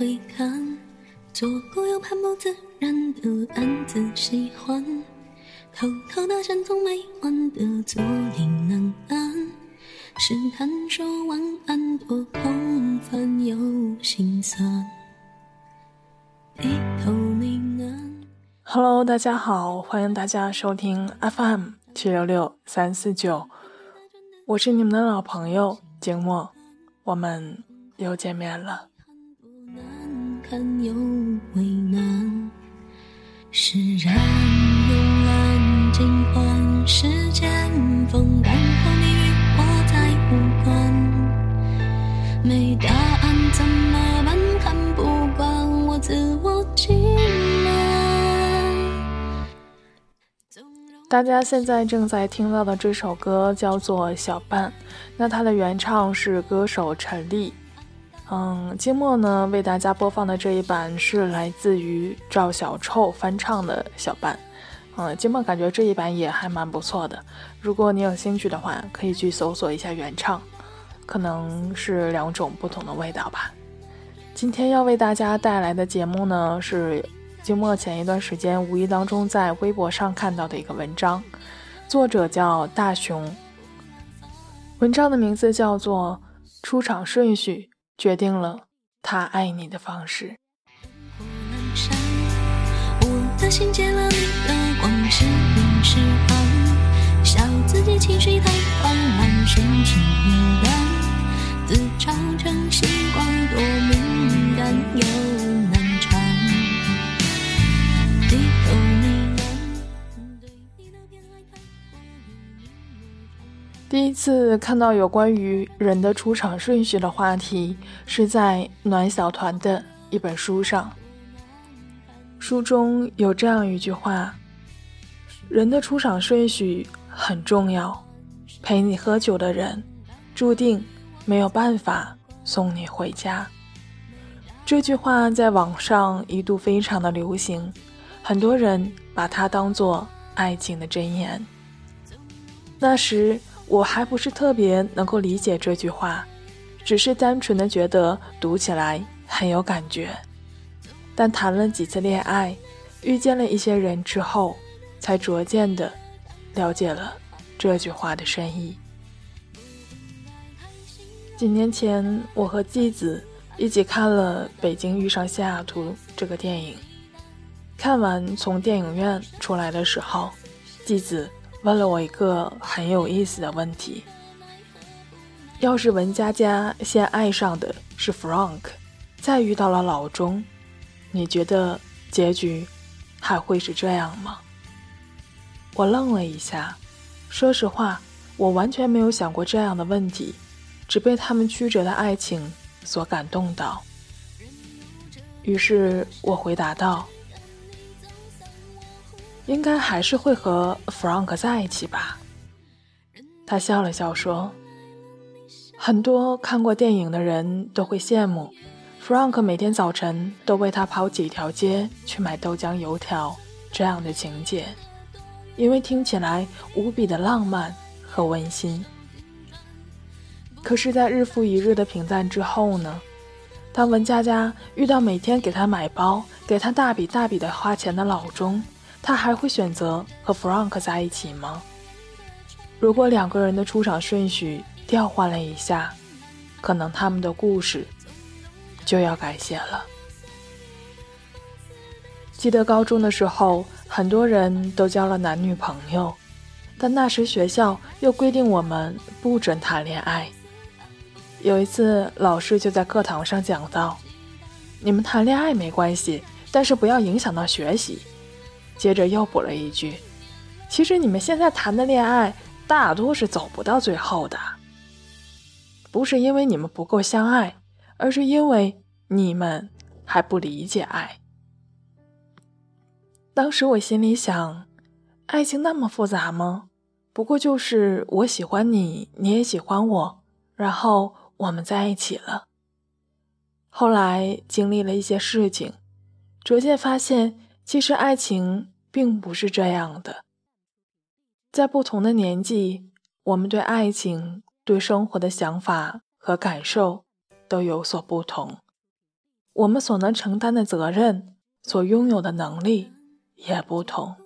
回看，做过又盼不自然的暗自喜欢，偷偷的想从没完的坐立难安，试探说晚安多空泛又心酸，低头呢喃。Hello，大家好，欢迎大家收听 FM 七六六三四九，我是你们的老朋友景墨，我们又见面了。难堪又为难，释然慵懒尽欢，世间风干后你与我再无关。没答案怎么办？看不惯我自我欺瞒。大家现在正在听到的这首歌叫做《小半》，那它的原唱是歌手陈粒。嗯，金墨呢为大家播放的这一版是来自于赵小臭翻唱的《小半》。嗯，金墨感觉这一版也还蛮不错的。如果你有兴趣的话，可以去搜索一下原唱，可能是两种不同的味道吧。今天要为大家带来的节目呢是金墨前一段时间无意当中在微博上看到的一个文章，作者叫大熊。文章的名字叫做《出场顺序决定了他爱你的方式》。火阑珊，我的心借了你的光，是明是暗，笑自己情绪太泛滥，深情扭蛋，自嘲成习惯，多敏感又难缠。低头呢第一次看到有关于人的出场顺序的话题，是在暖小团的一本书上。书中有这样一句话：“人的出场顺序很重要，陪你喝酒的人，注定没有办法送你回家。”这句话在网上一度非常的流行，很多人把它当做爱情的箴言。那时我还不是特别能够理解这句话，只是单纯的觉得读起来很有感觉。但谈了几次恋爱，遇见了一些人之后，才逐渐的了解了这句话的深意。几年前，我和继子一起看了《北京遇上西雅图》这个电影。看完从电影院出来的时候，继子问了我一个很有意思的问题：要是文佳佳先爱上的是 Frank，再遇到了老钟，你觉得结局还会是这样吗？我愣了一下，说实话，我完全没有想过这样的问题，只被他们曲折的爱情所感动到。于是我回答道。应该还是会和 Frank 在一起吧。他笑了笑说：“很多看过电影的人都会羡慕 Frank 每天早晨都为他跑几条街去买豆浆油条这样的情节，因为听起来无比的浪漫和温馨。可是，在日复一日的平淡之后呢？当文佳佳遇到每天给她买包、给她大笔大笔的花钱的老钟。”他还会选择和 Frank 在一起吗？如果两个人的出场顺序调换了一下，可能他们的故事就要改写了。记得高中的时候，很多人都交了男女朋友，但那时学校又规定我们不准谈恋爱。有一次，老师就在课堂上讲到：“你们谈恋爱没关系，但是不要影响到学习。”接着又补了一句：“其实你们现在谈的恋爱大多是走不到最后的，不是因为你们不够相爱，而是因为你们还不理解爱。”当时我心里想：爱情那么复杂吗？不过就是我喜欢你，你也喜欢我，然后我们在一起了。后来经历了一些事情，逐渐发现。其实爱情并不是这样的，在不同的年纪，我们对爱情、对生活的想法和感受都有所不同。我们所能承担的责任、所拥有的能力也不同。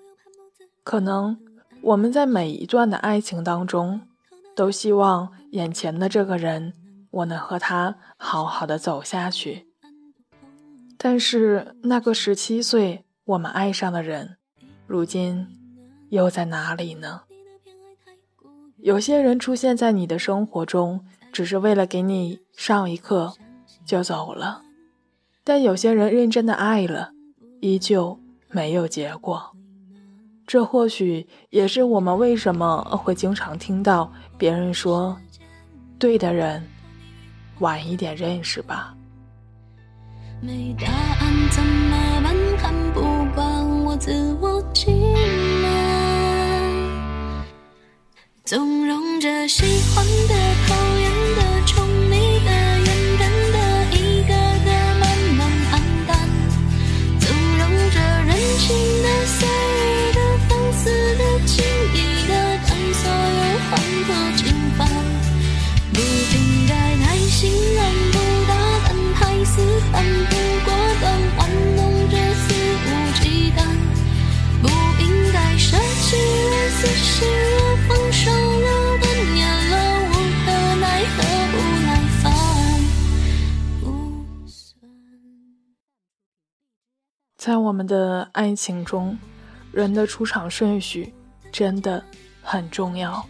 可能我们在每一段的爱情当中，都希望眼前的这个人，我能和他好好的走下去。但是那个十七岁我们爱上的人，如今又在哪里呢？有些人出现在你的生活中，只是为了给你上一课就走了；但有些人认真的爱了，依旧没有结果。这或许也是我们为什么会经常听到别人说：“对的人，晚一点认识吧。”没答案怎么纵容着喜欢的、讨厌的、宠你的、厌人的，一个个慢慢暗淡，纵容着任性的、随意的、放肆的、轻易的，将所有欢乐侵犯，不应该太心软，不大胆，太死板。不过当玩弄着肆无忌惮，不应该舍弃了，死心了在我们的爱情中，人的出场顺序真的很重要。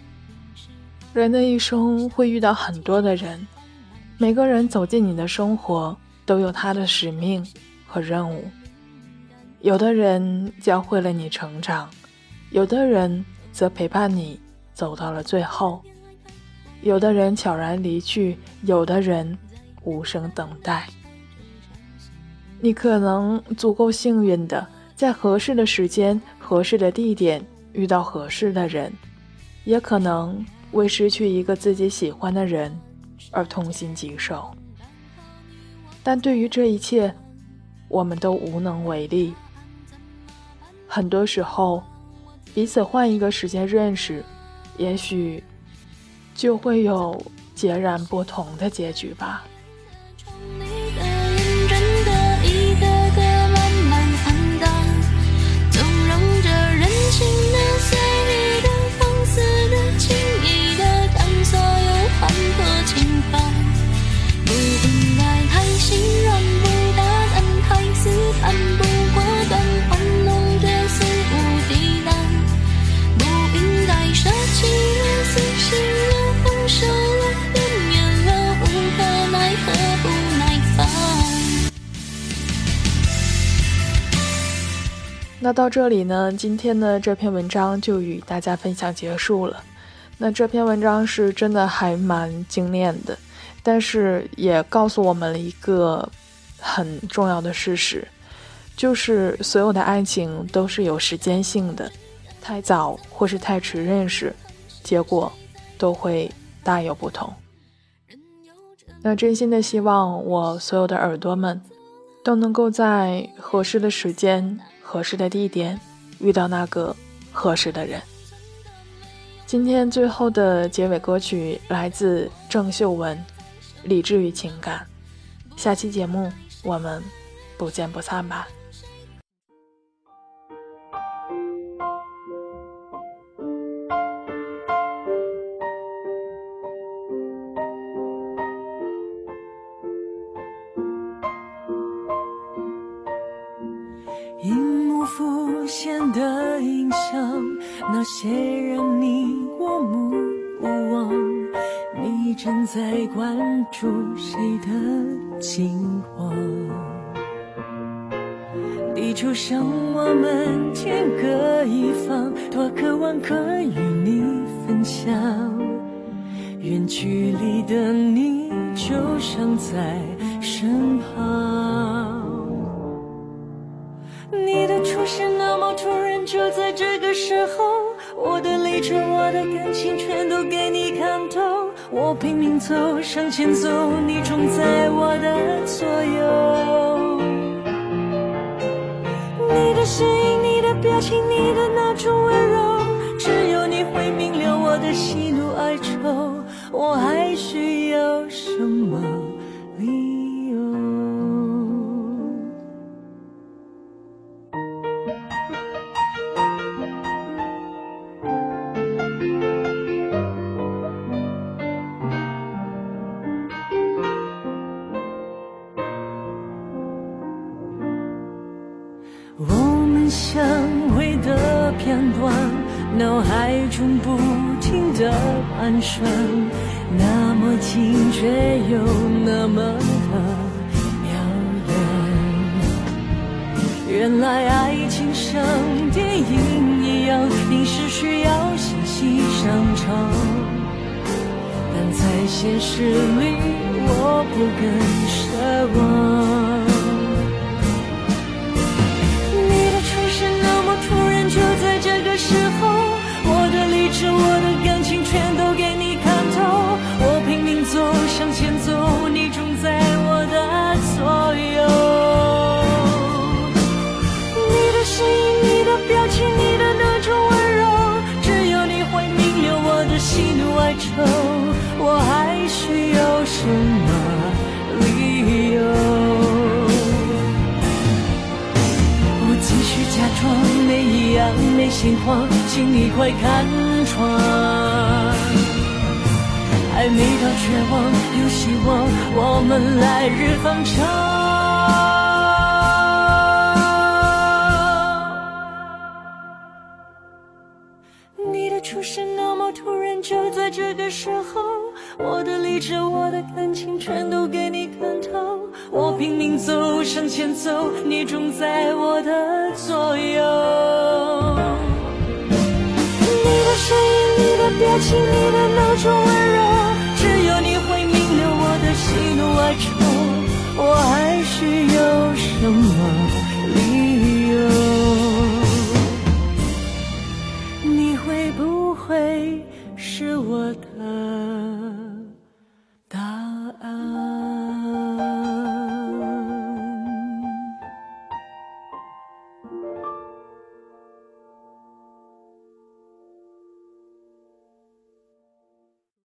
人的一生会遇到很多的人，每个人走进你的生活都有他的使命和任务。有的人教会了你成长，有的人则陪伴你走到了最后。有的人悄然离去，有的人无声等待。你可能足够幸运的，在合适的时间、合适的地点遇到合适的人，也可能为失去一个自己喜欢的人而痛心疾首。但对于这一切，我们都无能为力。很多时候，彼此换一个时间认识，也许就会有截然不同的结局吧。那到这里呢，今天的这篇文章就与大家分享结束了。那这篇文章是真的还蛮精炼的，但是也告诉我们了一个很重要的事实，就是所有的爱情都是有时间性的，太早或是太迟认识，结果都会大有不同。那真心的希望我所有的耳朵们都能够在合适的时间。合适的地点，遇到那个合适的人。今天最后的结尾歌曲来自郑秀文，《理智与情感》。下期节目我们不见不散吧。那些让你过目不忘。你正在关注谁的近况？地球上我们天各一方，多渴望可与你分享。远距离的你，就像在身旁。就在这个时候，我的理智、我的感情全都给你看透。我拼命走，向前走，你总在我的左右。你的声音、你的表情、你的那种温柔，只有你会明了我的喜怒哀愁。我还需要什么说那么近，却又那么的遥远。原来爱情像电影一样，影视需要细细上场。但在现实里，我不敢奢望你的出现。那么突然就在这个时候，我的理智。心慌，请你快看穿。还没到绝望，有希望，我们来日方长。你的出现那么突然，就在这个时候，我的理智，我的感情，全都给你看透。我拼命走，向前走，你总在我的左右。声音，你的表情，你的那种温柔，只有你会明了我的喜怒哀愁。我还需要什么